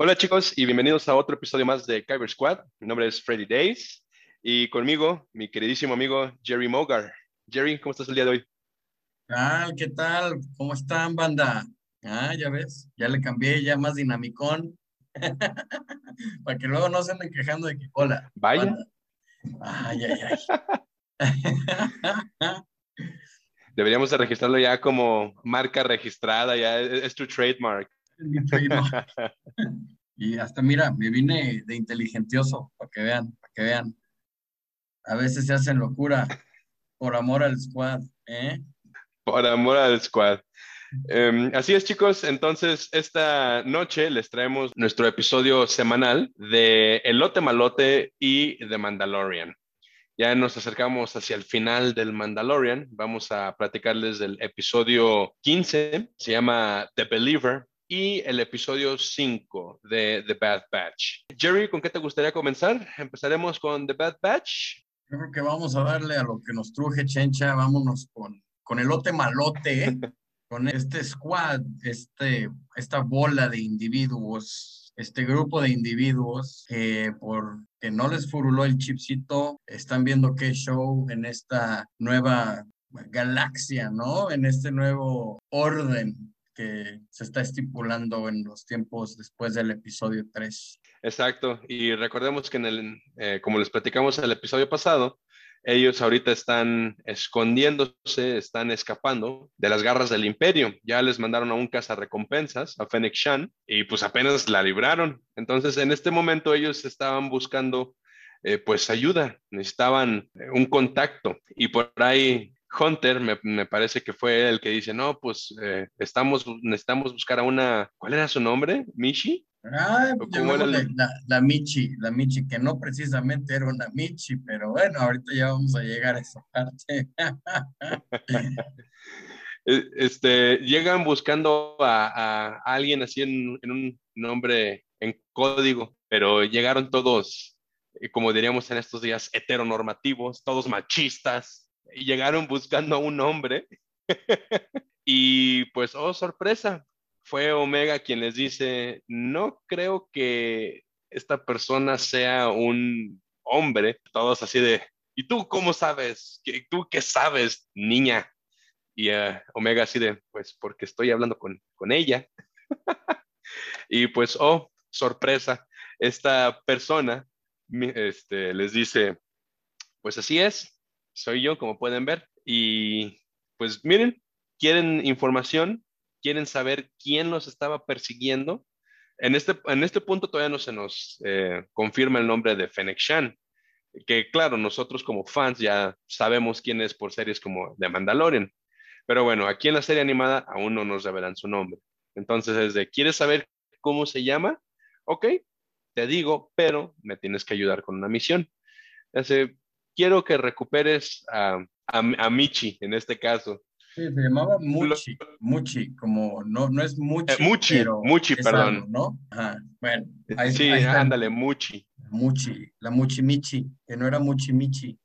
Hola chicos y bienvenidos a otro episodio más de Kyber Squad. Mi nombre es Freddy Days y conmigo mi queridísimo amigo Jerry Mogar. Jerry, ¿cómo estás el día de hoy? ¿Qué tal? ¿Qué tal? ¿Cómo están, banda? Ah, ya ves, ya le cambié, ya más dinamicón. Para que luego no se anden quejando de que cola. Vaya. Ay, ay, ay. Deberíamos de registrarlo ya como marca registrada, ya es tu trademark. y hasta mira, me vine de inteligentioso, para que vean, para que vean. A veces se hacen locura por amor al squad, ¿eh? Por amor al squad. Um, así es, chicos. Entonces, esta noche les traemos nuestro episodio semanal de Elote Malote y de Mandalorian. Ya nos acercamos hacia el final del Mandalorian. Vamos a platicarles del episodio 15, se llama The Believer, y el episodio 5 de The Bad Batch. Jerry, ¿con qué te gustaría comenzar? Empezaremos con The Bad Batch. Yo creo que vamos a darle a lo que nos truje, Chencha. Vámonos con, con elote malote, ¿eh? con este squad, este, esta bola de individuos, este grupo de individuos que por que no les furuló el chipcito, están viendo qué show en esta nueva galaxia, ¿no? En este nuevo orden que se está estipulando en los tiempos después del episodio 3. Exacto, y recordemos que en el, eh, como les platicamos en el episodio pasado, ellos ahorita están escondiéndose, están escapando de las garras del imperio. Ya les mandaron a un recompensas, a Fennec Shan, y pues apenas la libraron. Entonces, en este momento ellos estaban buscando eh, pues ayuda, necesitaban un contacto y por ahí Hunter me, me, parece que fue el que dice, no, pues eh, estamos, necesitamos buscar a una, ¿cuál era su nombre? ¿Michi? Ah, el... la, la, Michi, la Michi, que no precisamente era una Michi, pero bueno, ahorita ya vamos a llegar a esa parte. E, este, llegan buscando a, a alguien así en, en, un nombre en código, pero llegaron todos, eh, como diríamos en estos días, heteronormativos, todos machistas, llegaron buscando a un hombre. y pues, oh, sorpresa, fue Omega quien les dice, no creo que esta persona sea un hombre. Todos así de, ¿y tú cómo sabes? ¿Tú qué sabes, niña? Y uh, Omega así de, pues porque estoy hablando con, con ella. y pues, oh, sorpresa, esta persona este, les dice, pues así es, soy yo, como pueden ver. Y pues miren, quieren información, quieren saber quién los estaba persiguiendo. En este, en este punto todavía no se nos eh, confirma el nombre de Fennec Shan, que claro, nosotros como fans ya sabemos quién es por series como The Mandalorian. Pero bueno, aquí en la serie animada aún no nos revelan su nombre. Entonces es de, ¿quieres saber cómo se llama? Ok, te digo, pero me tienes que ayudar con una misión. Hace, quiero que recuperes a, a, Michi en este caso. Sí, se llamaba Muchi, Muchi, como no, no es Muchi. Eh, Muchi, Muchi, perdón. Algo, ¿no? Ajá, bueno. Ahí, sí, ahí ándale, Muchi. Muchi, la Muchi Michi, que no era Muchi Michi.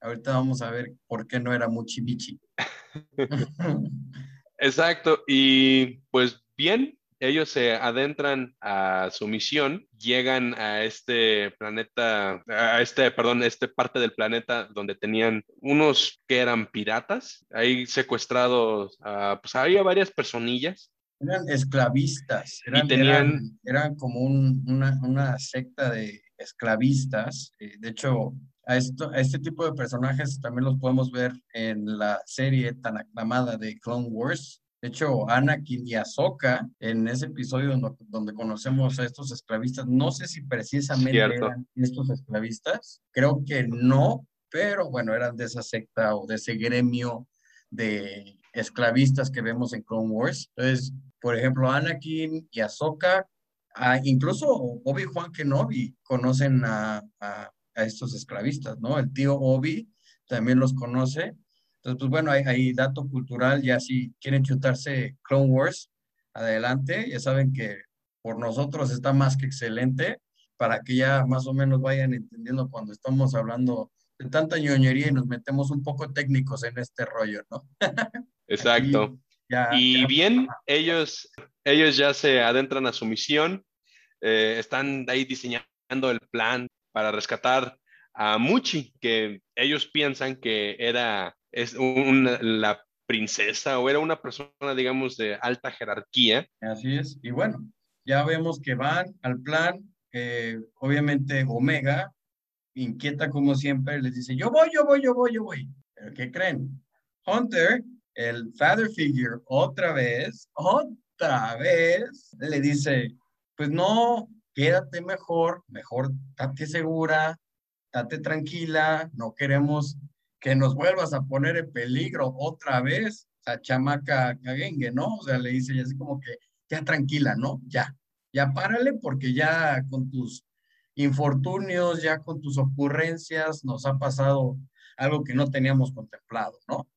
Ahorita vamos a ver por qué no era Muchi Michi. Exacto, y pues bien, ellos se adentran a su misión, llegan a este planeta, a este, perdón, este parte del planeta donde tenían unos que eran piratas, ahí secuestrados, uh, pues había varias personillas. Eran esclavistas, eran, y tenían... eran, como un, una, una, secta de esclavistas. Eh, de hecho, a, esto, a este tipo de personajes también los podemos ver en la serie tan aclamada de Clone Wars, de hecho, Anakin y Ahsoka, en ese episodio donde, conocemos a estos esclavistas, no sé si precisamente eran estos esclavistas, creo que no, pero bueno, eran de esa secta o de ese gremio de esclavistas que vemos en Clone Wars. Entonces, por ejemplo, Anakin y Ahsoka, ah, incluso Obi-Wan Kenobi conocen a, a, a estos esclavistas, ¿no? El tío Obi también los conoce entonces, pues bueno, hay, dato cultural, ya si quieren chutarse Clone Wars, adelante, ya saben que por nosotros está más que excelente, para que ya más o menos vayan entendiendo cuando estamos hablando de tanta ñoñería y nos metemos un poco técnicos en este rollo, ¿no? Exacto. y bien, ellos, ellos ya se adentran a su misión, eh, están ahí diseñando el plan para rescatar a Muchi, que ellos piensan que era es la princesa o era una persona, digamos, de alta jerarquía. Así es. Y bueno, ya vemos que van al plan. Eh, obviamente Omega, inquieta como siempre, les dice, yo voy, yo voy, yo voy, yo voy. ¿Pero qué creen? Hunter, el father figure, otra vez, otra vez, le dice, pues no, quédate mejor, mejor date segura, date tranquila, no queremos que nos vuelvas a poner en peligro otra vez, o sea, chamaca caguengue, ¿no? O sea, le dice y así como que, ya tranquila, ¿no? Ya, ya párale porque ya con tus infortunios, ya con tus ocurrencias nos ha pasado algo que no teníamos contemplado, ¿no?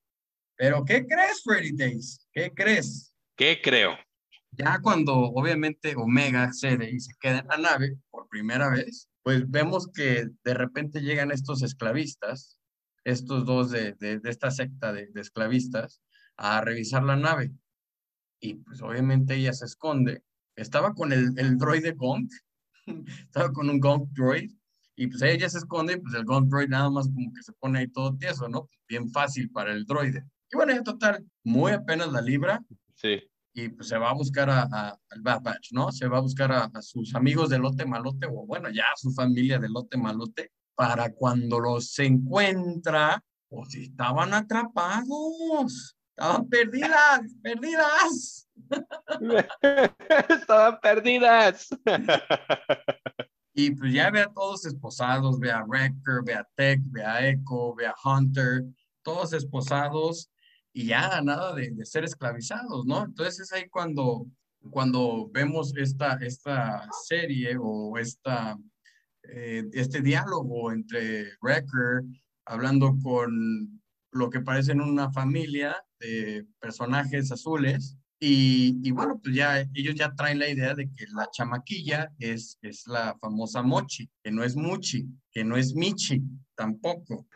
Pero ¿qué crees, Freddy Days? ¿Qué crees? ¿Qué creo? Ya cuando obviamente Omega accede y se queda en la nave por primera vez, pues vemos que de repente llegan estos esclavistas, estos dos de, de, esta secta de, de, esclavistas, a revisar la nave. Y pues obviamente ella se esconde. Estaba con el, el droide Gonk, estaba con un Gonk droid, y pues ella se esconde, y pues el Gonk droid nada más como que se pone ahí todo tieso, ¿no? Bien fácil para el droide. Y bueno, en total, muy apenas la libra. Sí y pues se va a buscar a, al Bad Batch, ¿no? Se va a buscar a, sus amigos de Lote Malote, o bueno, ya a su familia de Lote Malote, para cuando los encuentra, pues si estaban atrapados, estaban perdidas, perdidas. estaban perdidas. y pues ya ve a todos esposados, ve a Wrecker, ve a Tech, ve a Echo, ve a Hunter, todos esposados y ya nada de, ser esclavizados, ¿no? Entonces es ahí cuando, cuando vemos esta, esta serie o esta, eh, este diálogo entre Wrecker hablando con lo que parecen una familia de personajes azules. Y, y, bueno, pues ya ellos ya traen la idea de que la chamaquilla es, es la famosa Mochi, que no es Muchi, que no es Michi tampoco.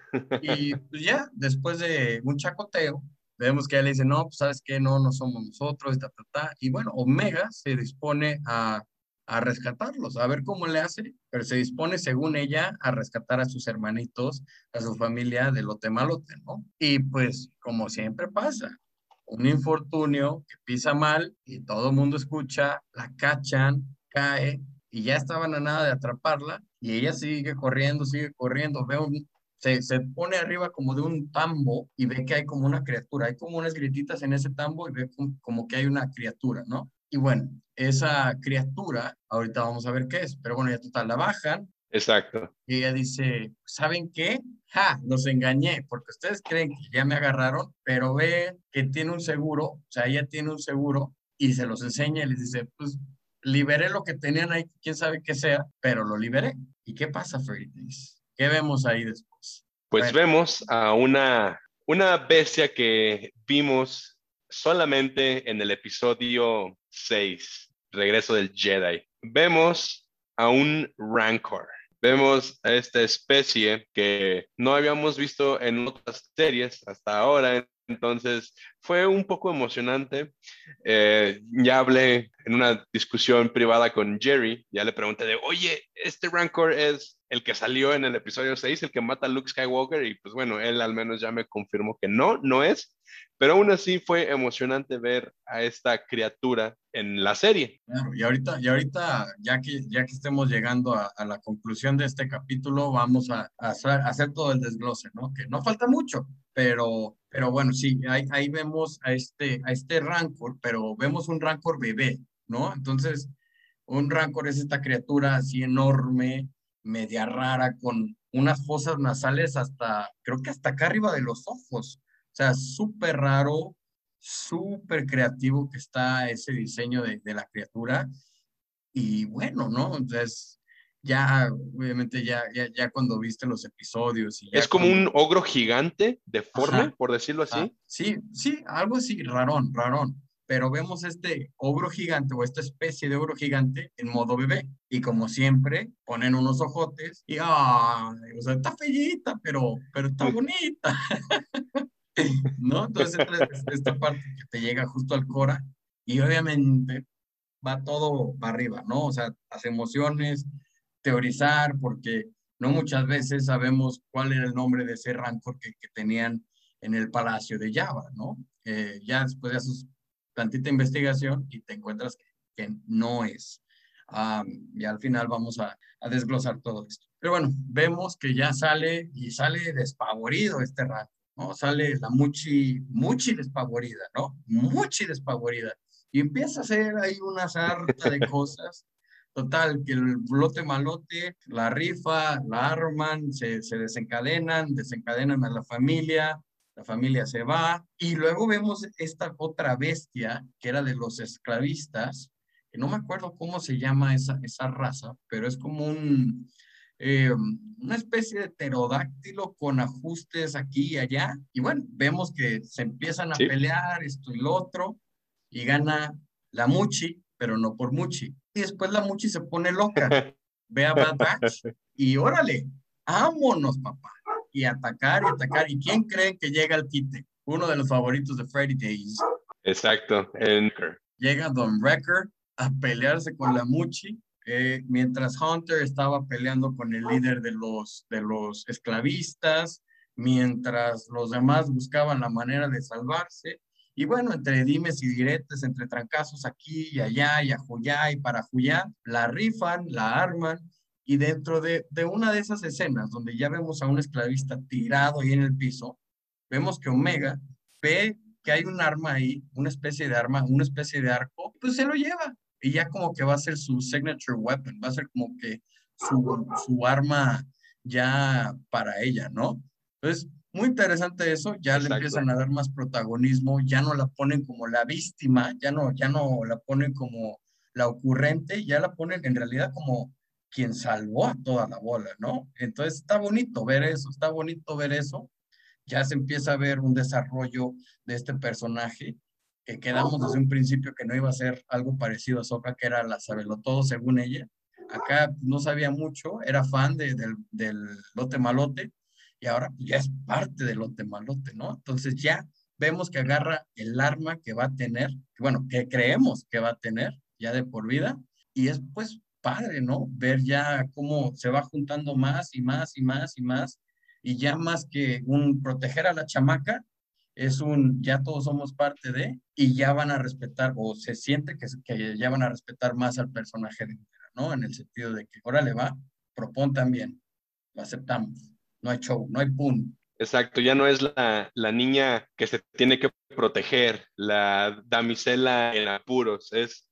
Y pues ya después de un chacoteo, vemos que ella le dice, no, pues sabes que no, no somos nosotros, ta, ta, ta. y bueno, Omega se dispone a, a rescatarlos, a ver cómo le hace, pero se dispone, según ella, a rescatar a sus hermanitos, a su familia de lote malote, ¿no? Y pues, como siempre pasa, un infortunio que pisa mal y todo el mundo escucha, la cachan, cae y ya estaban a nada de atraparla y ella sigue corriendo, sigue corriendo. Veo se, se, pone arriba como de un tambo y ve que hay como una criatura, hay como unas grititas en ese tambo y ve como, que hay una criatura, ¿no? Y bueno, esa criatura, ahorita vamos a ver qué es, pero bueno, ya total, la bajan. Exacto. Y ella dice, ¿saben qué? Ja, los engañé, porque ustedes creen que ya me agarraron, pero ve que tiene un seguro, o sea, ella tiene un seguro y se los enseña y les dice, pues liberé lo que tenían ahí, quién sabe qué sea, pero lo liberé. ¿Y qué pasa, Freddy? ¿Qué vemos ahí después? Pues vemos a una, una bestia que vimos solamente en el episodio 6, Regreso del Jedi. Vemos a un Rancor. Vemos a esta especie que no habíamos visto en otras series hasta ahora. Entonces fue un poco emocionante. Eh, ya hablé en una discusión privada con Jerry, ya le pregunté de, oye, este Rancor es el que salió en el episodio 6, el que mata a Luke Skywalker, y pues bueno, él al menos ya me confirmó que no, no es, pero aún así fue emocionante ver a esta criatura en la serie. Y ahorita, y ahorita ya, que, ya que estemos llegando a, la conclusión de este capítulo, vamos a, hacer, todo el desglose, ¿no? Que no falta mucho, pero, pero bueno, sí, ahí, ahí vemos a este, a este Rancor, pero vemos un Rancor bebé, ¿no? Entonces, un Rancor es esta criatura así enorme, media rara, con unas fosas nasales hasta, creo que hasta acá arriba de los ojos. O sea, súper raro, súper creativo que está ese diseño de, de, la criatura. Y bueno, ¿no? Entonces, ya, obviamente, ya, ya, ya cuando viste los episodios. Y es como un ogro gigante, deforme, por decirlo así. Ah, sí, sí, algo así, rarón, rarón pero vemos este ogro gigante o esta especie de ogro gigante en modo bebé. Y como siempre, ponen unos ojotes y, ah, o sea, está fellita, pero, pero está bonita. ¿No? Entonces, esta parte que te llega justo al cora y obviamente va todo para arriba, ¿no? O sea, las emociones, teorizar, porque no muchas veces sabemos cuál era el nombre de ese rancor que, que tenían en el palacio de Java, ¿no? Eh, ya después de haces tantita investigación y te encuentras que, que no es. y al final vamos a, a, desglosar todo esto. Pero bueno, vemos que ya sale y sale despavorido este rancor, ¿no? Sale la Muchi, Muchi despavorida, ¿no? Muchi despavorida. Y empieza a hacer ahí una sarta de cosas Total, que el lote malote, la rifa, la arman, se, se desencadenan, desencadenan a la familia, la familia se va y luego vemos esta otra bestia que era de los esclavistas, que no me acuerdo cómo se llama esa, esa raza, pero es como un, eh, una especie de pterodáctilo con ajustes aquí y allá. Y bueno, vemos que se empiezan a pelear esto y lo otro y gana la Muchi, pero no por Muchi y después la Muchi se pone loca. Ve a Bad Batch y órale, vámonos, papá. Y atacar y atacar. ¿Y quién creen que llega al quite? Uno de los favoritos de Freddy Days. Exacto, Llega Don Wrecker a pelearse con la Muchi, eh, mientras Hunter estaba peleando con el líder de los, de los esclavistas, mientras los demás buscaban la manera de salvarse. Y bueno, entre dimes y diretes, entre trancazos aquí y allá y ajullá y para ajullá, la rifan, la arman y dentro de, de, una de esas escenas donde ya vemos a un esclavista tirado ahí en el piso, vemos que Omega ve que hay un arma ahí, una especie de arma, una especie de arco, pues se lo lleva. Y ya como que va a ser su signature weapon, va a ser como que su, su arma ya para ella, ¿no? Entonces, muy interesante eso, ya le empiezan a dar más protagonismo, ya no la ponen como la víctima, ya no, ya no la ponen como la ocurrente, ya la ponen en realidad como quien salvó a toda la bola, ¿no? Entonces está bonito ver eso, está bonito ver eso. Ya se empieza a ver un desarrollo de este personaje que quedamos desde un principio que no iba a ser algo parecido a Soka, que era la todo según ella. Acá no sabía mucho, era fan de, del, del lote malote, y ahora ya es parte del lote malote, ¿no? Entonces ya vemos que agarra el arma que va a tener, bueno, que creemos que va a tener ya de por vida, y es pues padre, ¿no? Ver ya cómo se va juntando más y más y más y más, y ya más que un proteger a la chamaca, es un ya todos somos parte de, y ya van a respetar, o se siente que, que ya van a respetar más al personaje de ¿no? En el sentido de que, órale, va, propon también, lo aceptamos no hay show, no hay boom. Exacto, ya no es la, la, niña que se tiene que proteger, la damisela en apuros, es,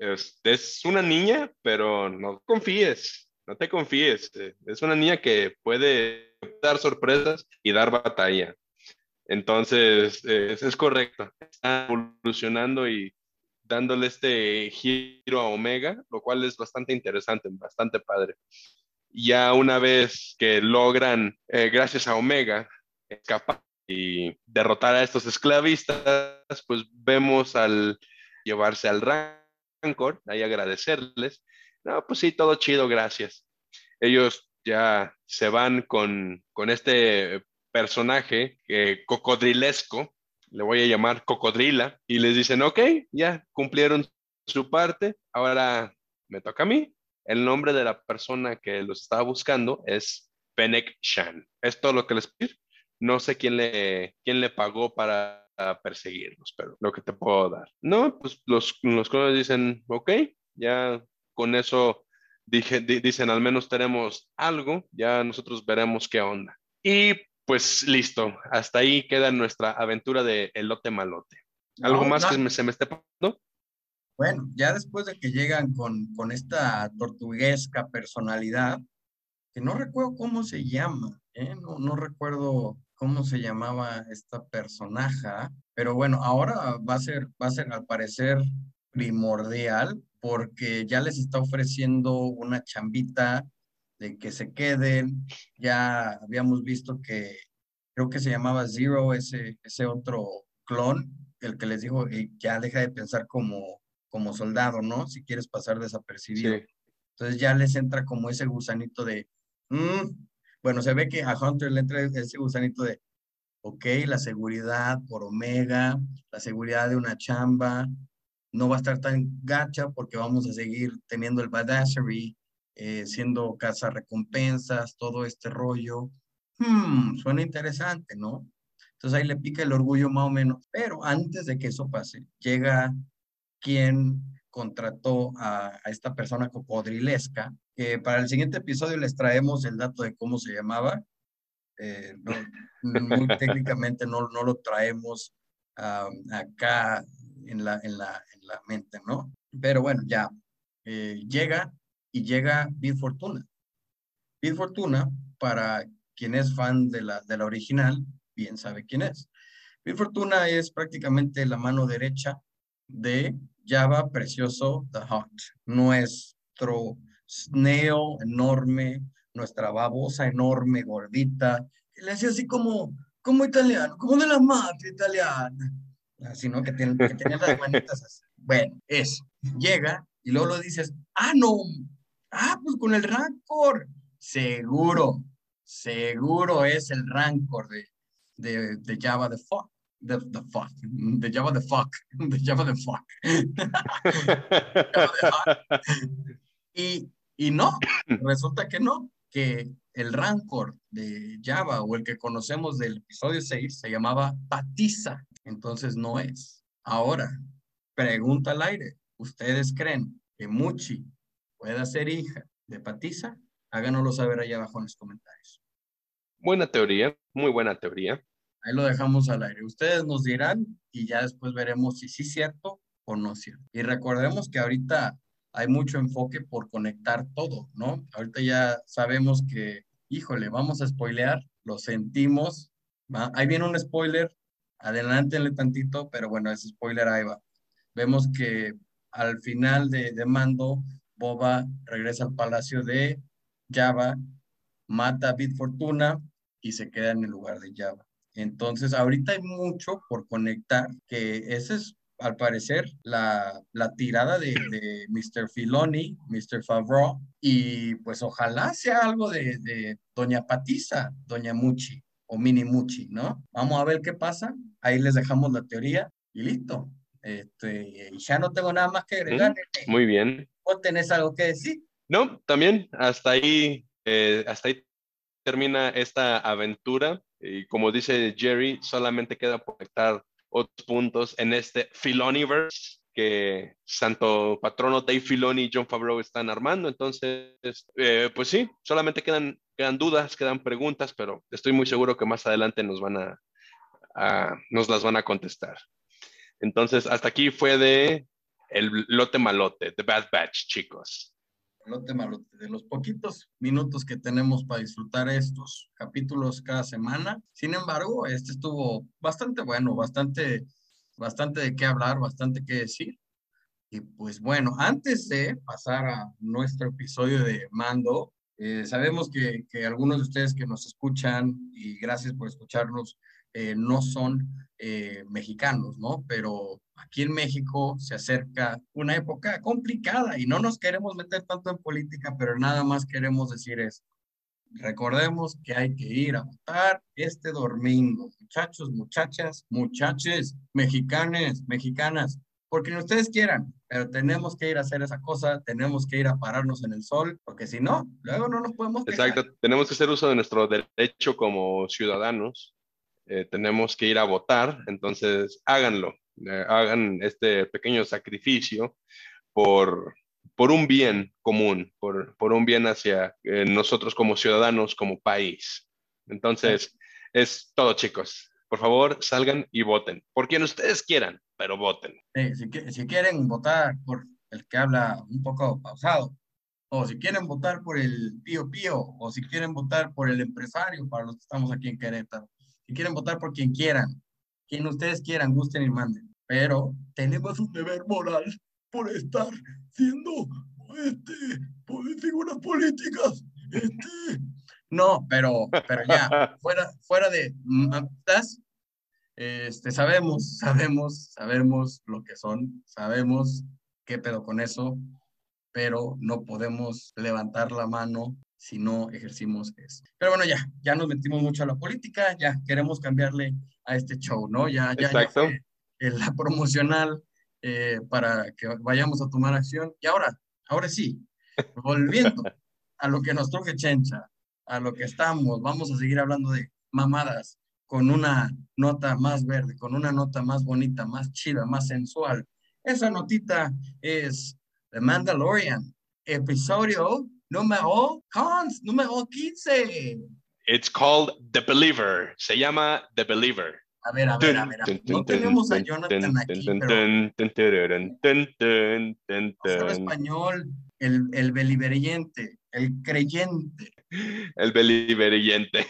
es, es, una niña, pero no confíes, no te confíes, es una niña que puede dar sorpresas y dar batalla. Entonces, es, es correcto, está evolucionando y dándole este giro a Omega, lo cual es bastante interesante, bastante padre ya una vez que logran, eh, gracias a Omega, escapar y derrotar a estos esclavistas, pues vemos al llevarse al Rancor, ahí agradecerles. No, pues sí, todo chido, gracias. Ellos ya se van con, con este personaje eh, cocodrilesco, le voy a llamar cocodrila, y les dicen, ok, ya cumplieron su parte, ahora me toca a mí, el nombre de la persona que los estaba buscando es Fennec Shan. Es todo lo que les pido. No sé quién le, quién le pagó para perseguirlos, pero lo que te puedo dar. No, pues los, los clones dicen, ok, ya con eso dije, dicen, al menos tenemos algo, ya nosotros veremos qué onda. Y pues listo, hasta ahí queda nuestra aventura de elote malote. ¿Algo más que se me esté pasando? Bueno, ya después de que llegan con, con esta tortuguesca personalidad, que no recuerdo cómo se llama, ¿eh? no, no recuerdo cómo se llamaba esta personaje, pero bueno, ahora va a ser, va a ser al parecer primordial porque ya les está ofreciendo una chambita de que se queden. Ya habíamos visto que creo que se llamaba Zero, ese, ese otro clon, el que les dijo, y ya deja de pensar como como soldado, ¿no? Si quieres pasar desapercibido. Entonces ya les entra como ese gusanito de, mm", bueno, se ve que a Hunter le entra ese gusanito de, ok, la seguridad por Omega, la seguridad de una chamba, no va a estar tan gacha porque vamos a seguir teniendo el badassery, eh, siendo casa recompensas, todo este rollo. Hmm, suena interesante, ¿no? Entonces ahí le pica el orgullo más o menos. Pero antes de que eso pase, llega quien contrató a, esta persona cocodrilesca, que para el siguiente episodio les traemos el dato de cómo se llamaba. Eh, muy técnicamente no, no lo traemos acá en la, en, la, en la mente, ¿no? Pero bueno, ya eh, llega y llega Bid Fortuna. Bid Fortuna, para quien es fan de la, de la original, bien sabe quién es. Bid Fortuna es prácticamente la mano derecha de Java Precioso The Hot, nuestro snail enorme, nuestra babosa enorme, gordita, le hacía así como, como italiano, como de la mafia italiana, así, ¿no? Que, que las manitas así. Bueno, eso. Llega y luego lo dices, ah, no, ah, pues con el Rancor. Seguro, seguro es el Rancor de, de, de Java the Fuck the, the fuck, the Java the fuck, the Java the fuck. y, y no, resulta que no, que el Rancor de Java o el que conocemos del episodio 6 se llamaba Patiza, entonces no es. Ahora, pregunta al aire, ¿ustedes creen que Muchi pueda ser hija de Patiza? Háganoslo saber allá abajo en los comentarios. Buena teoría, muy buena teoría. Ahí lo dejamos al aire. Ustedes nos dirán y ya después veremos si sí es cierto o no es cierto. Y recordemos que ahorita hay mucho enfoque por conectar todo, ¿no? Ahorita ya sabemos que, híjole, vamos a spoilear, lo sentimos. Ahí viene un spoiler, adelántenle tantito, pero bueno, ese spoiler ahí va. Vemos que al final de, de Mando, Boba regresa al palacio de Java, mata a Bit Fortuna y se queda en el lugar de Java. Entonces, ahorita hay mucho por conectar, que esa es, al parecer, la, la tirada de, de, Mr. Filoni, Mr. Favreau, y pues ojalá sea algo de, de Doña Patiza, Doña Muchi o Mini Muchi, ¿no? Vamos a ver qué pasa. Ahí les dejamos la teoría y listo. Este, ya no tengo nada más que agregar. Muy bien. ¿O tenés algo que decir? No, también hasta ahí, eh, hasta ahí termina esta aventura y como dice Jerry, solamente queda conectar otros puntos en este Filoniverse que Santo Patrono Dave Filoni y John Favreau están armando. Entonces, eh, pues sí, solamente quedan, quedan dudas, quedan preguntas, pero estoy muy seguro que más adelante nos van a, a nos las van a contestar. Entonces, hasta aquí fue de el lote malote, The Bad Batch, chicos de los poquitos minutos que tenemos para disfrutar estos capítulos cada semana. Sin embargo, este estuvo bastante bueno, bastante, bastante de qué hablar, bastante que decir. Y pues bueno, antes de pasar a nuestro episodio de Mando, eh, sabemos que, que, algunos de ustedes que nos escuchan, y gracias por escucharnos, eh, no son eh, mexicanos, ¿no? Pero aquí en México se acerca una época complicada y no nos queremos meter tanto en política, pero nada más queremos decir esto. Recordemos que hay que ir a votar este domingo, muchachos, muchachas, muchaches, mexicanes, mexicanas, porque ustedes quieran, pero tenemos que ir a hacer esa cosa, tenemos que ir a pararnos en el sol, porque si no, luego no nos podemos Exacto, tenemos que hacer uso de nuestro derecho como ciudadanos, eh, tenemos que ir a votar, entonces háganlo, eh, hagan este pequeño sacrificio por, por un bien común, por, por un bien hacia eh, nosotros como ciudadanos, como país. Entonces, es todo, chicos. Por favor, salgan y voten, por quien ustedes quieran, pero voten. si, si quieren votar por el que habla un poco pausado, o si quieren votar por el pío pío, o si quieren votar por el empresario, para los que estamos aquí en Querétaro, si quieren votar por quien quieran, quien ustedes quieran, gusten y manden pero tenemos un deber moral por estar siendo este, figuras políticas. Este. No, pero, pero ya, fuera, fuera de este, sabemos, sabemos, sabemos lo que son, sabemos qué pedo con eso, pero no podemos levantar la mano si no ejercimos eso. Pero bueno, ya, ya nos metimos mucho a la política, ya queremos cambiarle a este show, ¿no? Ya, ya, Exacto la promocional eh, para que vayamos a tomar acción. Y ahora, ahora sí, volviendo a lo que nos truje Chencha, a lo que estamos, vamos a seguir hablando de mamadas con una nota más verde, con una nota más bonita, más chida, más sensual. Esa notita es The Mandalorian, episodio número, cons, número 15. It's called The Believer. Se llama The Believer. A ver, a ver, a ver. No tenemos a Jonathan aquí, pero... español, el, el beliveriente, el creyente. El beliveriente.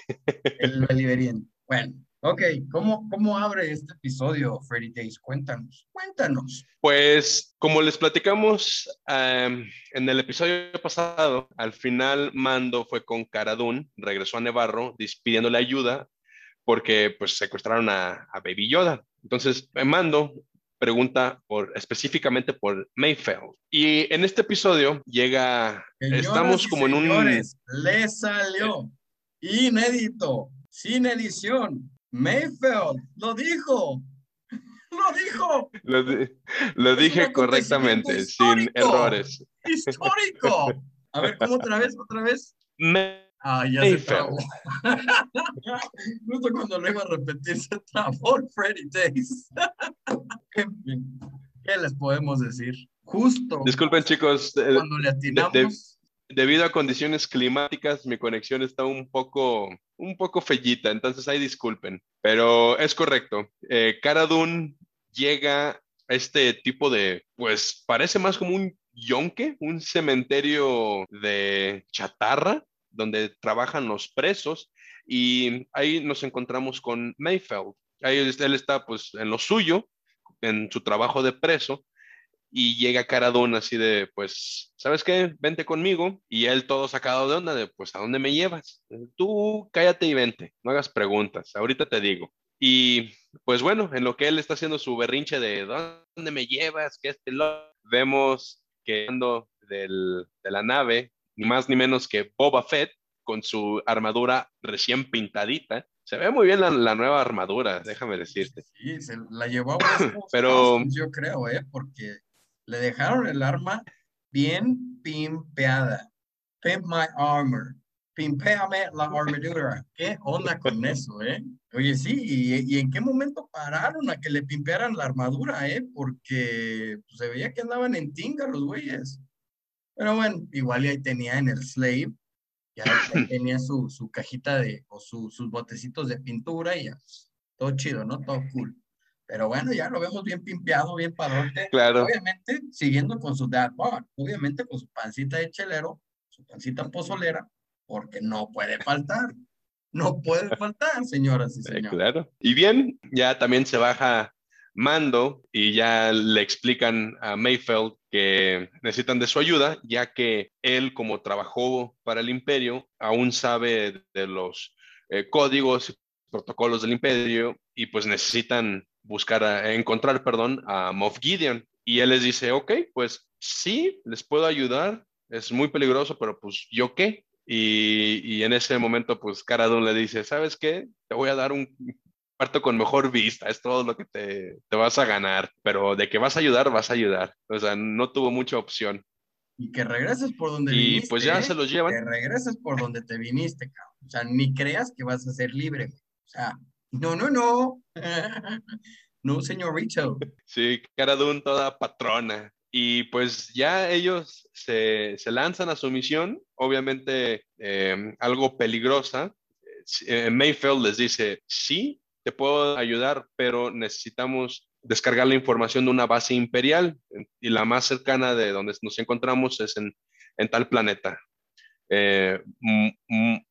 El beliveriente. Bueno, Ok, ¿cómo, ¿cómo abre este episodio, Freddy Days? Cuéntanos, cuéntanos. Pues como les platicamos em, en el episodio pasado, al final Mando fue con Caradún, regresó a Nevarro pidiéndole ayuda porque pues secuestraron a, Baby Yoda. Entonces Mando pregunta por, específicamente por Mayfeld. Y en este episodio llega, estamos como en un... Le salió inédito, sin edición, Mayfield, lo dijo. Lo dijo. Lo, dije correctamente, sin errores. Histórico. A ver, ¿cómo otra vez? ¿Otra vez? Ah, ya se trabó. Justo cuando lo iba a repetir, se trabó Freddy Days. ¿Qué les podemos decir? Justo. Disculpen, chicos. Cuando le atinamos debido a condiciones climáticas, mi conexión está un poco, un poco fellita, entonces ahí disculpen. Pero es correcto. Eh, Cara llega a este tipo de, pues parece más como un yonque, un cementerio de chatarra, donde trabajan los presos, y ahí nos encontramos con Mayfeld. Ahí él está pues en lo suyo, en su trabajo de preso, y llega Caradón así de, pues, ¿sabes qué? Vente conmigo. Y él todo sacado de onda de, pues, ¿a dónde me llevas? Tú cállate y vente, no hagas preguntas, ahorita te digo. Y pues bueno, en lo que él está haciendo su berrinche de, ¿dónde me llevas? Que este lo... Vemos que ando del, de la nave, ni más ni menos que Boba Fett, con su armadura recién pintadita. Se ve muy bien la, la nueva armadura, déjame decirte. Sí, se la llevó a Pero yo creo, ¿eh? Porque le dejaron el arma bien pimpeada. Pimp my armor. Pimpeame la armadura. ¿Qué onda con eso, eh? Oye, sí, ¿y, en qué momento pararon a que le pimpearan la armadura, eh? Porque pues, se veía que andaban en tinga los güeyes. Pero bueno, igual ahí tenía en el slave, ya tenía su, su cajita de, o sus botecitos de pintura y ya, todo chido, ¿no? Todo cool. Pero bueno, ya lo vemos bien pimpeado, bien padrote. Claro. Obviamente, siguiendo con su dad bar, obviamente con su pancita de chelero, su pancita pozolera, porque no puede faltar. No puede faltar, señoras y señores. claro. Y bien, ya también se baja Mando y ya le explican a Mayfeld que necesitan de su ayuda, ya que él, como trabajó para el imperio, aún sabe de los eh, códigos y protocolos del imperio y pues necesitan buscar, a, encontrar, perdón, a Moff Gideon. Y él les dice, ok, pues sí, les puedo ayudar, es muy peligroso, pero pues yo qué. Y, y en ese momento, pues Caradun le dice, ¿sabes qué? Te voy a dar un parto con mejor vista, es todo lo que te, te vas a ganar, pero de que vas a ayudar, vas a ayudar. O sea, no tuvo mucha opción. Y que regreses por donde y viniste. Y pues ya ¿eh? se los llevan. Que regreses por donde te viniste, cabrón. O sea, ni creas que vas a ser libre. O sea, no, no, no. no, señorito. Sí, cara de toda patrona. Y pues ya ellos se, lanzan a su misión, obviamente em, algo peligrosa. Eh, Mayfield les dice, sí, te puedo ayudar, pero necesitamos descargar la información de una base imperial y la más cercana de donde nos encontramos es en, tal planeta. Eh,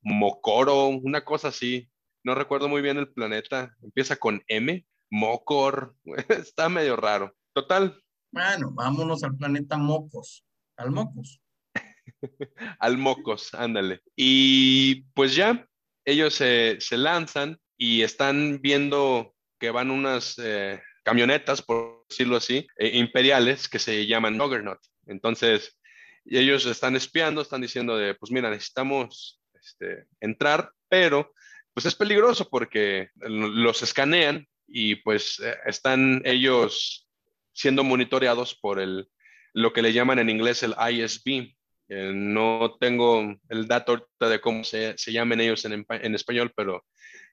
Mokoro, una cosa así, no recuerdo muy bien el planeta, empieza con M, Mocor, está medio raro. Total. Bueno, vámonos al planeta Mocos, al Mocos. al Mocos, ándale. Y pues ya, ellos se, lanzan y están viendo que van unas eh, camionetas, por decirlo así, eh, imperiales que se llaman Juggernaut. Entonces, ellos están espiando, están diciendo de, pues mira, necesitamos este, entrar, pero pues es peligroso porque los escanean y pues eh, están ellos siendo monitoreados por el, lo que le llaman en inglés el ISB. No tengo el dato de cómo se, se llaman ellos en español, pero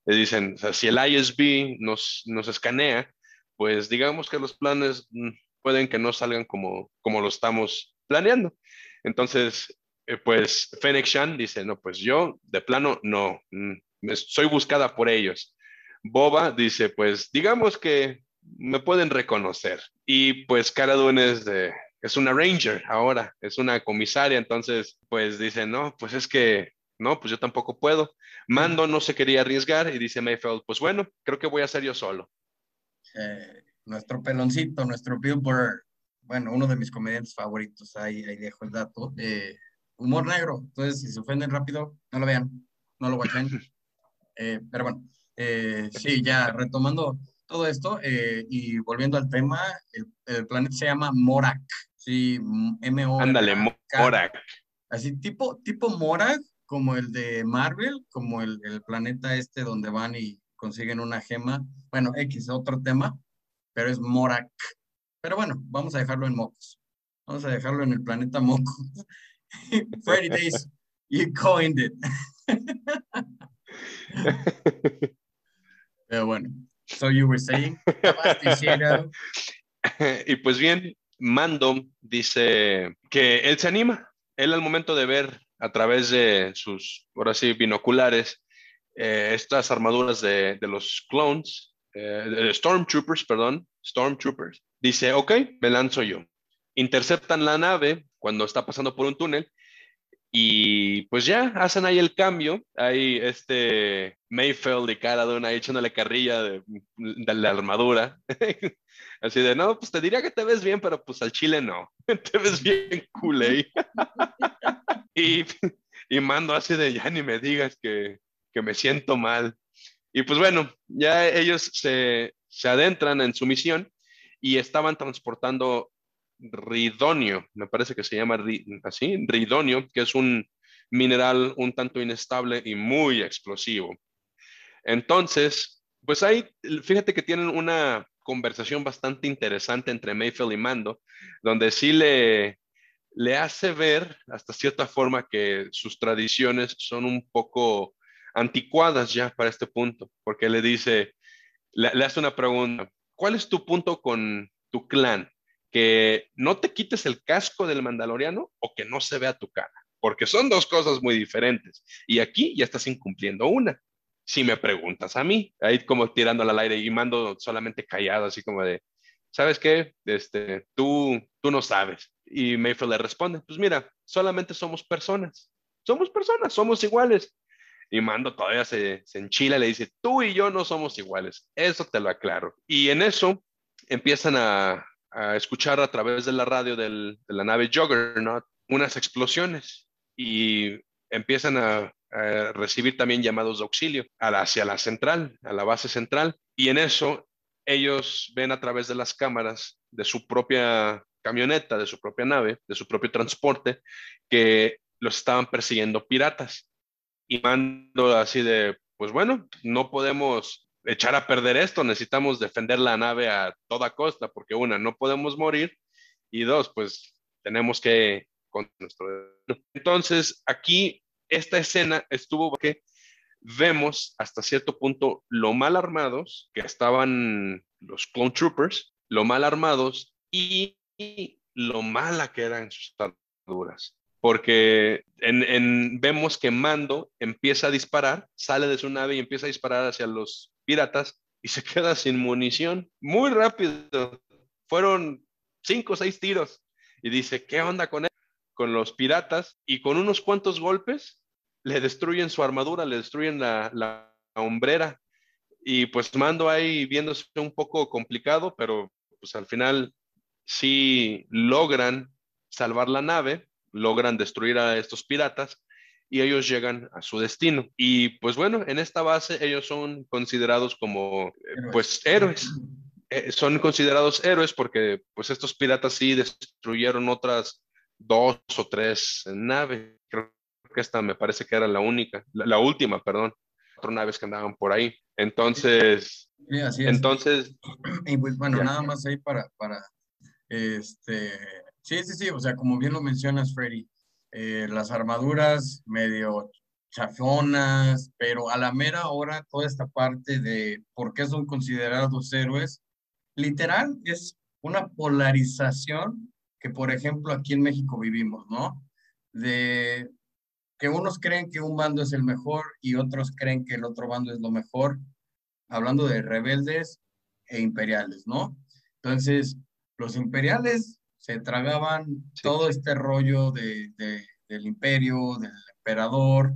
le dicen, si el ISB nos, nos escanea, pues digamos que los planes mm, pueden que no salgan como, como lo estamos planeando. Entonces, eh, pues Fennec Shan dice, no, pues yo de plano no, mm, soy buscada por ellos. Boba dice, pues digamos que me pueden reconocer. Y pues Cara Dune es, de, es una ranger ahora, es una comisaria, entonces pues dice, no, pues es que, no, pues yo tampoco puedo. Mando no se quería arriesgar y dice Mayfield, pues bueno, creo que voy a ser yo solo. Eh, nuestro peloncito, nuestro Bill Burr, bueno, uno de mis comediantes favoritos, ahí, ahí dejo el dato. Eh, humor negro, entonces si se ofenden rápido, no lo vean, no lo watchen. Eh, pero bueno, eh, sí, ya retomando todo esto eh, y volviendo al tema, el, planeta se llama Morak. Sí, M-O. Ándale, Morak. Así, tipo, tipo Morak, como el de Marvel, como el, el, planeta este donde van y consiguen una gema. Bueno, X, otro tema, pero es Morak. Pero bueno, vamos a dejarlo en Mocos. Vamos a dejarlo en el planeta Mocos. Freddy Days, you coined it. Pero bueno, so you were saying, y pues bien, Mando dice que él se anima. Él al momento de ver a través de sus, ahora sí, binoculares, eh, estas armaduras de, de los clones, eh, Stormtroopers, perdón, Stormtroopers, dice, ok, me lanzo yo. Interceptan la nave cuando está pasando por un túnel y pues ya, hacen ahí el cambio. Hay este Mayfield y Cara Dune ahí echándole carrilla de, la armadura. Así de, no, pues te diría que te ves bien, pero pues al chile no. te ves bien cool. y, y mando así de, ya ni me digas que, que me siento mal. Y pues bueno, ya ellos se, se adentran en su misión y estaban transportando ridonio, me parece que se llama así, ridonio, que es un mineral un tanto inestable y muy explosivo. Entonces, pues ahí, fíjate que tienen una conversación bastante interesante entre Mayfield y Mando, donde sí le, le hace ver hasta cierta forma que sus tradiciones son un poco anticuadas ya para este punto, porque le dice, le hace una pregunta, ¿cuál es tu punto con tu clan? que no te quites el casco del mandaloriano o que no se vea tu cara, porque son dos cosas muy diferentes. Y aquí ya estás incumpliendo una. Si me preguntas a mí, ahí como tirando al aire y mando solamente callado, así como de, ¿sabes qué? Este, tú, tú no sabes. Y Mayfield le responde, pues mira, solamente somos personas. Somos personas, somos iguales. Y Mando todavía se, se enchila y le dice, tú y yo no somos iguales. Eso te lo aclaro. Y en eso empiezan a, a escuchar a través de la radio de la nave Juggernaut unas explosiones y empiezan a, recibir también llamados de auxilio hacia la central, a la base central. Y en eso ellos ven a través de las cámaras de su propia camioneta, de su propia nave, de su propio transporte, que los estaban persiguiendo piratas. Y mando así de, pues bueno, no podemos echar a perder esto, necesitamos defender la nave a toda costa, porque una, no podemos morir, y dos, pues tenemos que con nuestro... Entonces, aquí esta escena estuvo porque vemos hasta cierto punto lo mal armados que estaban los clone troopers, lo mal armados y, lo mala que eran sus armaduras. Porque en, vemos que Mando empieza a disparar, sale de su nave y empieza a disparar hacia los piratas y se queda sin munición. Muy rápido. Fueron cinco o seis tiros. Y dice, ¿qué onda con él? Con los piratas. Y con unos cuantos golpes le destruyen su armadura, le destruyen la, la, hombrera. Y pues mando ahí viéndose un poco complicado, pero pues al final sí logran salvar la nave, logran destruir a estos piratas y ellos llegan a su destino. Y pues bueno, en esta base ellos son considerados como eh, pues héroes. Eh, son considerados héroes porque pues estos piratas sí destruyeron otras dos o tres naves. Creo que esta me parece que era la única, la, última, perdón. Cuatro naves que andaban por ahí. Entonces, entonces... Y pues bueno, nada más ahí para, para Este, sí, sí, sí, o sea, como bien lo mencionas, Freddy, eh, las armaduras medio chafonas, pero a la mera hora toda esta parte de por qué son considerados héroes, literal es una polarización que, por ejemplo, aquí en México vivimos, ¿no? De que unos creen que un bando es el mejor y otros creen que el otro bando es lo mejor, hablando de rebeldes e imperiales, ¿no? Entonces, los imperiales se tragaban todo este rollo de, del imperio, del emperador,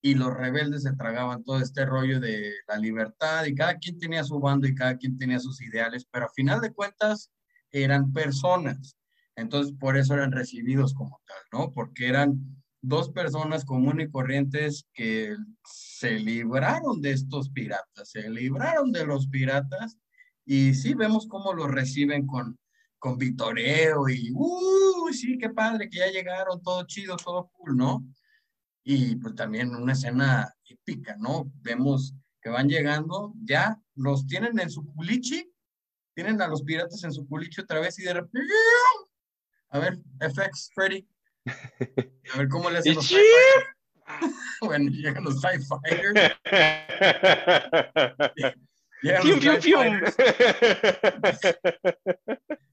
y los rebeldes se tragaban todo este rollo de la libertad y cada quien tenía su bando y cada quien tenía sus ideales, pero a final de cuentas eran personas. Entonces, por eso eran recibidos como tal, ¿no? Porque eran dos personas comunes y corrientes que se libraron de estos piratas, se libraron de los piratas y sí vemos cómo los reciben con, con vitoreo y, uy, sí, qué padre que ya llegaron, todo chido, todo cool, ¿no? Y pues también una escena épica, ¿no? Vemos que van llegando, ya los tienen en su culichi, tienen a los piratas en su culichi otra vez y de repente, a ver, FX, Freddy, a ver cómo le hacen los Bueno, llegan los TIE Fighters. Los TIE Fighters.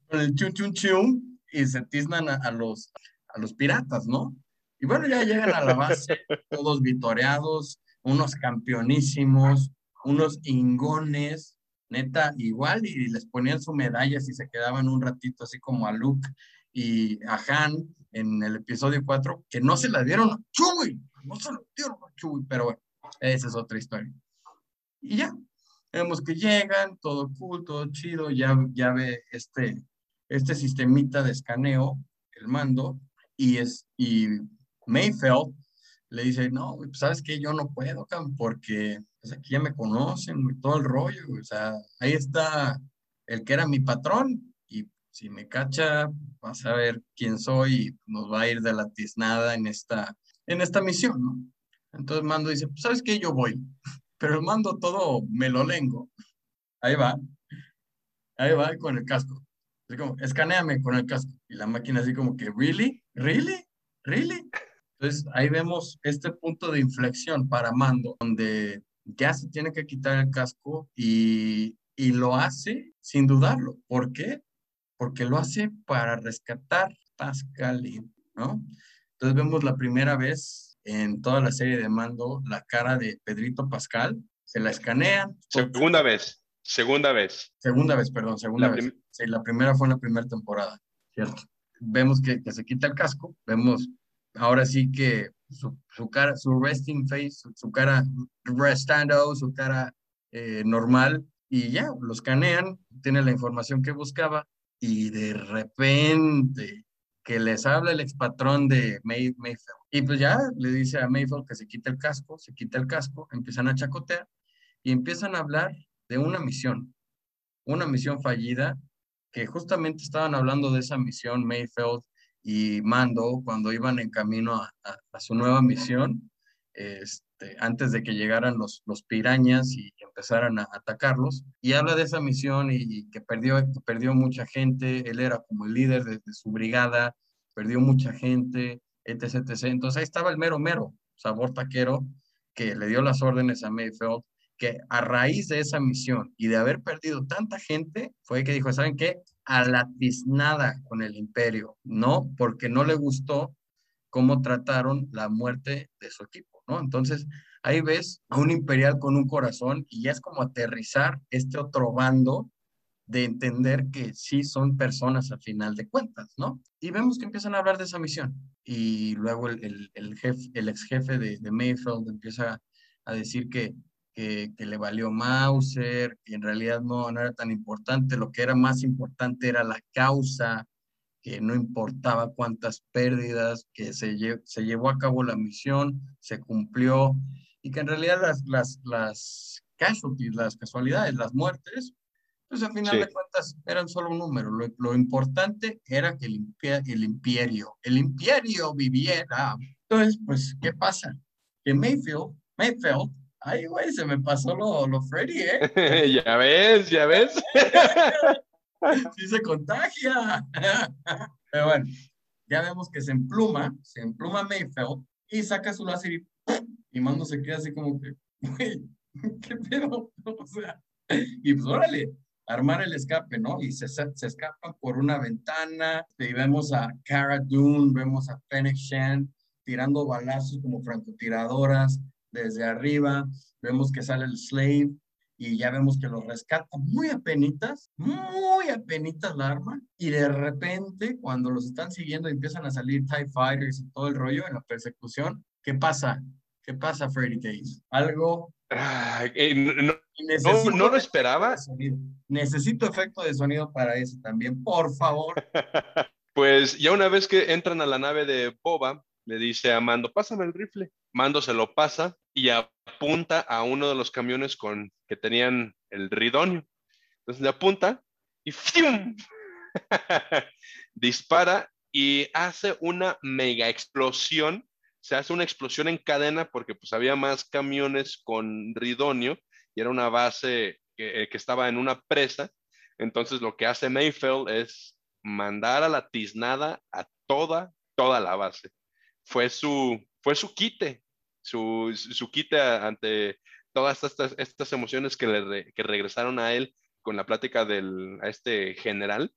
Con el chun chun chun y se tiznan a, los, a los piratas, ¿no? Y bueno, ya llegan a la base, todos vitoreados, unos campeonísimos, unos ingones, neta, igual, y les ponían su medalla y se quedaban un ratito así como a Luke y a Han en el episodio 4, que no se la dieron a Chewie, no se la dieron a Chewie, pero bueno, esa es otra historia. Y ya, vemos que llegan, todo cool, todo chido, ya, ya ve este, este sistemita de escaneo, el mando, y, es, y Mayfeld le dice, no, pues sabes que yo no puedo, porque pues, aquí ya me conocen, todo el rollo, o sea, ahí está el que era mi patrón, y si me cacha, vas a ver quién soy y nos va a ir de la tiznada en esta, en esta misión, ¿no? Entonces Mando dice, pues sabes que yo voy, pero Mando todo me lo lengo. Ahí va, ahí va con el casco. Así como, escaneame con el casco. Y la máquina así como que, ¿really? ¿Really? ¿Really? Entonces ahí vemos este punto de inflexión para Mando, donde ya se tiene que quitar el casco y, y lo hace sin dudarlo. ¿Por qué? porque lo hace para rescatar Pascal, ¿no? Entonces vemos la primera vez en toda la serie de Mando la cara de Pedrito Pascal, se la escanean. Segunda vez, segunda vez. Segunda vez, perdón, segunda vez. Sí, la primera fue en la primera temporada, ¿cierto? Vemos que, que se quita el casco, vemos ahora sí que su, su cara, su resting face, su, cara restando, su cara eh, normal, y ya, lo escanean, tiene la información que buscaba, y de repente que les habla el expatrón de May, Mayfield. Y pues ya le dice a Mayfield que se quite el casco, se quita el casco, empiezan a chacotear y empiezan a hablar de una misión, una misión fallida, que justamente estaban hablando de esa misión Mayfield y Mando cuando iban en camino a, su nueva misión. Este, antes de que llegaran los, los pirañas y empezaran a atacarlos. Y habla de esa misión y, que, perdió, perdió mucha gente, él era como el líder de, su brigada, perdió mucha gente, etc, etc. Entonces ahí estaba el mero mero, sabor taquero, que le dio las órdenes a Mayfield, que a raíz de esa misión y de haber perdido tanta gente, fue que dijo, ¿saben qué? A la tiznada con el imperio, ¿no? Porque no le gustó cómo trataron la muerte de su equipo. ¿no? Entonces, ahí ves a un imperial con un corazón y ya es como aterrizar este otro bando de entender que sí son personas al final de cuentas, ¿no? Y vemos que empiezan a hablar de esa misión. Y luego el, el, jefe, el ex jefe de, de, Mayfield empieza a decir que, que, le valió Mauser, que en realidad no, era tan importante, lo que era más importante era la causa, que no importaba cuántas pérdidas, que se, se llevó a cabo la misión, se cumplió, y que en realidad las, las, las casualidades, las muertes, pues al final de cuentas eran solo un número. Lo, lo importante era que el, el imperio, el imperio viviera. Entonces, pues, ¿qué pasa? Que Mayfield, Mayfield, ay, güey, se me pasó lo, lo Freddy, ¿eh? ya ves, ya ves. sí se contagia. Pero bueno, ya vemos que se empluma, se empluma Mayfeld y saca su láser y, y Mando se queda así como que, güey, ¿qué pedo? O sea, y pues órale, armar el escape, ¿no? Y se, se escapan por una ventana, y vemos a Cara Dune, vemos a Fennec Shan tirando balazos como francotiradoras desde arriba, vemos que sale el Slave y ya vemos que lo rescata muy apenitas, muy apenitas la arma, y de repente cuando los están siguiendo empiezan a salir TIE Fighters y todo el rollo en la persecución, ¿qué pasa? ¿Qué pasa, Freddy Days? Algo eh, no, no, lo esperaba. Necesito efecto de sonido para eso también, por favor. pues ya una vez que entran a la nave de Boba, le dice a Mando, pásame el rifle. Mando se lo pasa y apunta a uno de los camiones con que tenían el ridonio. Entonces le apunta y ¡fium! dispara y hace una mega explosión se hace una explosión en cadena porque pues había más camiones con ridonio y era una base que, eh, estaba en una presa. Entonces lo que hace Mayfield es mandar a la tiznada a toda, toda la base. Fue su, fue su quite, su, su quite ante todas estas, estas emociones que, le, que regresaron a él con la plática del, a este general.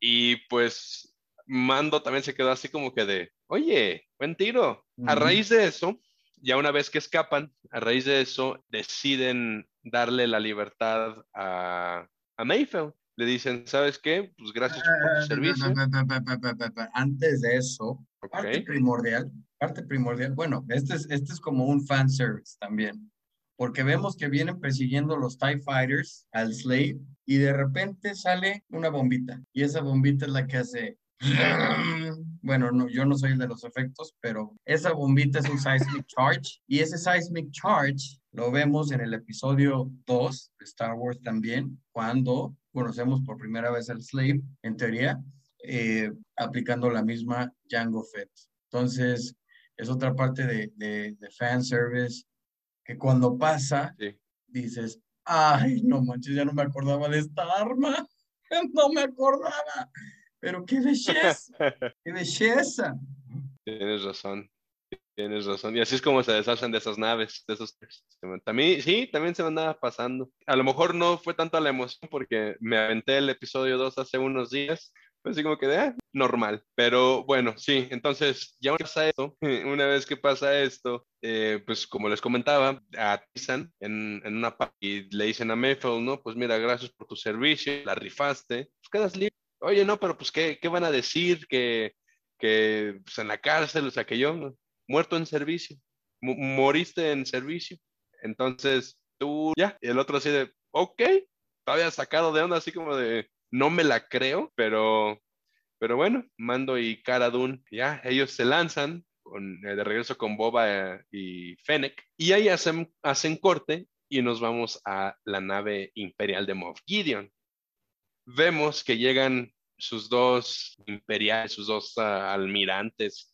Y pues Mando también se quedó así como que de, oye, buen tiro. A raíz de eso, ya una vez que escapan, a raíz de eso, deciden darle la libertad a, a Mayfield. Le dicen, ¿sabes qué? Pues gracias por tu servicio. Antes de eso, parte primordial, parte primordial, bueno, este es, este es como un fan service también, porque vemos que vienen persiguiendo los TIE Fighters al Slave y de repente sale una bombita y esa bombita es la que hace bueno, no, yo no soy el de los efectos, pero esa bombita es un seismic charge y ese seismic charge lo vemos en el episodio 2 de Star Wars también, cuando conocemos por primera vez al Slave, en teoría, eh, aplicando la misma Django Fett. Entonces, es otra parte de, de, de fan service que cuando pasa, dices, ay, no manches, ya no me acordaba de esta arma, no me acordaba. Pero qué belleza, qué belleza. Tienes razón, tienes razón. Y así es como se deshacen de esas naves, de esos También, sí, también se me andaba pasando. A lo mejor no fue tanto la emoción porque me aventé el episodio 2 hace unos días, pues así como que de, ah, normal. Pero bueno, sí, entonces ya pasa esto, una vez que pasa esto, eh, pues como les comentaba, atizan en, en una y le dicen a Mayfield, ¿no? Pues mira, gracias por tu servicio, la rifaste, pues quedas libre oye, no, pero pues, ¿qué, qué van a decir? Que, que pues, en la cárcel, o sea, que yo, muerto en servicio, moriste en servicio. Entonces, tú, ya, y el otro así de, ok, todavía sacado de onda, así como de, no me la creo, pero, pero bueno, Mando y Cara Dune, ya, ellos se lanzan eh, de regreso con Boba y Fennec, y ahí hacen, hacen corte y nos vamos a la nave imperial de Moff Gideon vemos que llegan sus dos imperiales, sus dos ah, almirantes,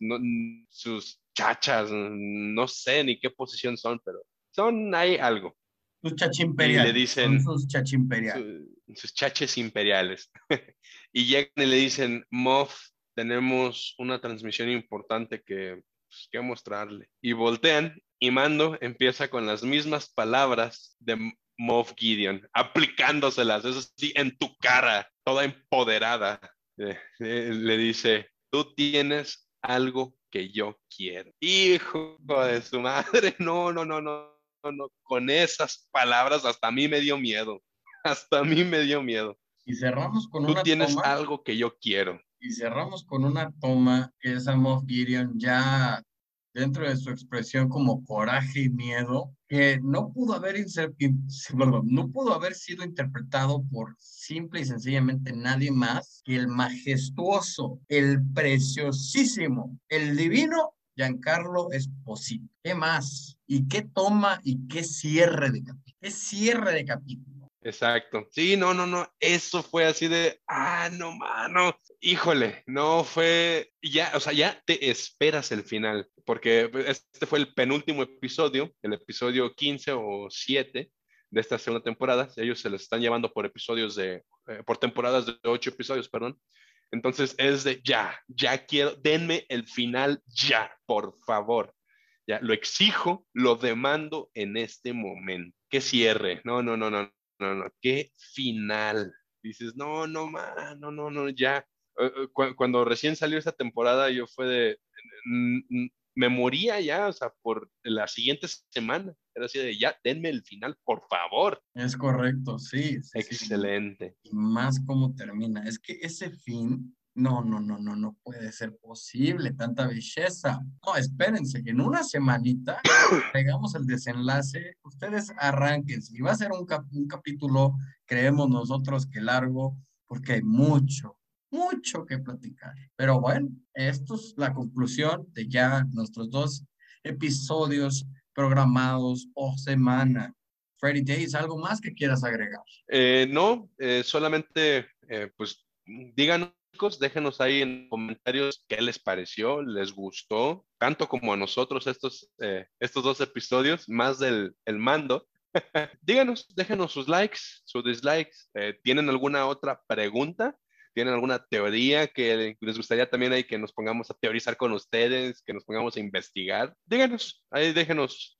sus chachas, no sé ni qué posición son, pero son ahí algo. Sus chachimperiales. Y le dicen. sus chachimperiales. sus chaches imperiales. y llegan y le dicen, Moff, tenemos una transmisión importante que, pues, que mostrarle. Y voltean y Mando empieza con las mismas palabras de Moff Gideon, aplicándoselas, eso sí, en tu cara, toda empoderada. Eh, eh, le dice, tú tienes algo que yo quiero. Hijo de su madre, no, no, no, no, no, con esas palabras hasta a mí me dio miedo, hasta a mí me dio miedo. Y cerramos con una Tú tienes algo que yo quiero. Y cerramos con una toma que es a Moff Gideon ya dentro de su expresión como coraje y miedo, que no pudo haber, sido interpretado por simple y sencillamente nadie más que el majestuoso, el preciosísimo, el divino Giancarlo Esposito. ¿Qué más? ¿Y qué toma y qué cierre de capítulo? ¿Qué cierre de capítulo? Exacto. Sí, no, no, no. Eso fue así de, ah, no, mano. Híjole, no fue, ya, o sea, ya te esperas el final, porque este fue el penúltimo episodio, el episodio 15 o 7 de esta segunda temporada. Ellos se les están llevando por episodios de, eh, por temporadas de ocho episodios, perdón. Entonces es de ya, ya quiero, denme el final ya, por favor. Ya, lo exijo, lo demando en este momento. Que cierre. No, no, no, no, no, no. Qué final. Dices, no, no, ma, no, no, no, ya. Eh, eh, cuando recién salió esta temporada, yo fue de, me moría ya, o sea, por la siguiente semana. Era así de, ya, denme el final, por favor. Es correcto, sí. Excelente. Y más cómo termina. Es que ese fin, no, no, no, no, no puede ser posible, tanta belleza. No, espérense, en una semanita llegamos al desenlace, ustedes arranquen. Y va a ser un, un capítulo, creemos nosotros que largo, porque hay mucho, mucho que platicar. Pero bueno, esto es la conclusión de ya nuestros dos episodios programados o semana. Freddy Days, ¿algo más que quieras agregar? Eh, no, eh, solamente eh, pues díganos, déjenos ahí en comentarios qué les pareció, les gustó, tanto como a nosotros estos, estos dos episodios, más del el mando. díganos, déjenos sus likes, sus dislikes. ¿Tienen alguna otra pregunta? ¿Tienen alguna teoría que les gustaría también ahí que nos pongamos a teorizar con ustedes, que nos pongamos a investigar? Díganos, ahí déjenos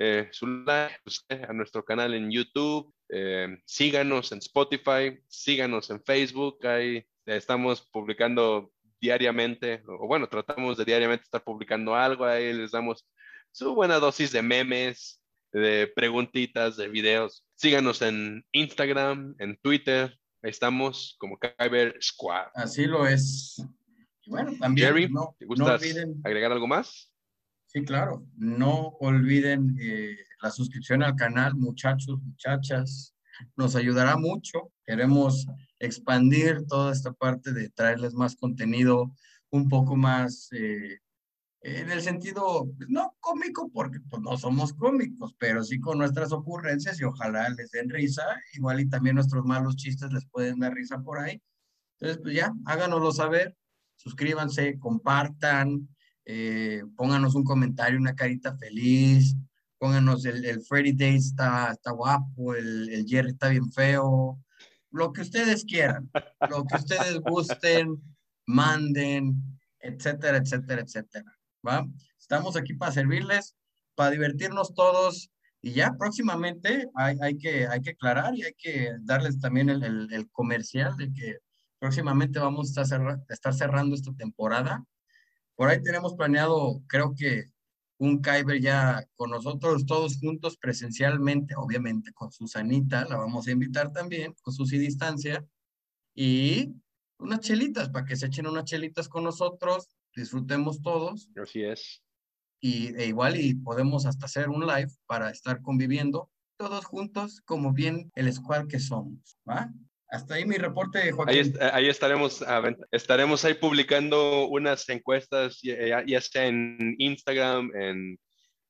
eh, su like a nuestro canal en YouTube, eh, síganos en Spotify, síganos en Facebook, ahí estamos publicando diariamente, o bueno, tratamos de diariamente estar publicando algo, ahí les damos su buena dosis de memes, de preguntitas, de videos. Síganos en Instagram, en Twitter, estamos como Kyber Squad. Así lo es. Y bueno, también Jerry, no, ¿te gusta agregar algo más? Sí, claro. No olviden eh, la suscripción al canal, muchachos, muchachas. Nos ayudará mucho. Queremos expandir toda esta parte de traerles más contenido un poco más eh, en el sentido, pues, no cómico, porque pues, no somos cómicos, pero sí con nuestras ocurrencias y ojalá les den risa, igual y también nuestros malos chistes les pueden dar risa por ahí. Entonces, pues ya, háganoslo saber, suscríbanse, compartan, eh, pónganos un comentario, una carita feliz, pónganos el, el Freddy Day está, está guapo, el, el Jerry está bien feo, lo que ustedes quieran, lo que ustedes gusten, manden, etcétera, etcétera, etcétera. ¿va? Estamos aquí para servirles, para divertirnos todos y ya próximamente hay, que, hay que aclarar y hay que darles también el, el, comercial de que próximamente vamos a estar, estar, cerrando esta temporada. Por ahí tenemos planeado, creo que un Kyber ya con nosotros todos juntos presencialmente, obviamente con Susanita, la vamos a invitar también, con su distancia, y unas chelitas, para que se echen unas chelitas con nosotros, disfrutemos todos. Así es. Y e igual y podemos hasta hacer un live para estar conviviendo todos juntos como bien el squad que somos, ¿va? Hasta ahí mi reporte, Joaquín. Ahí, estaremos, estaremos ahí publicando unas encuestas, ya, ya sea en Instagram, en,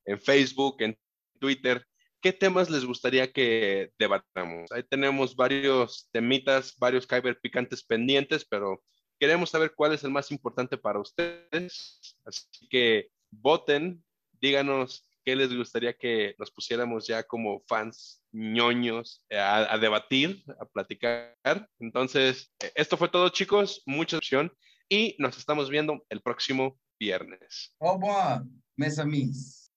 en, Facebook, en Twitter. ¿Qué temas les gustaría que debatamos? Ahí tenemos varios temitas, varios Kyber picantes pendientes, pero Queremos saber cuál es el más importante para ustedes, así que voten, díganos qué les gustaría que nos pusiéramos ya como fans ñoños eh, a, debatir, a platicar. Entonces, eh, esto fue todo, chicos. Mucha opción y nos estamos viendo el próximo viernes. Au revoir, mes amis.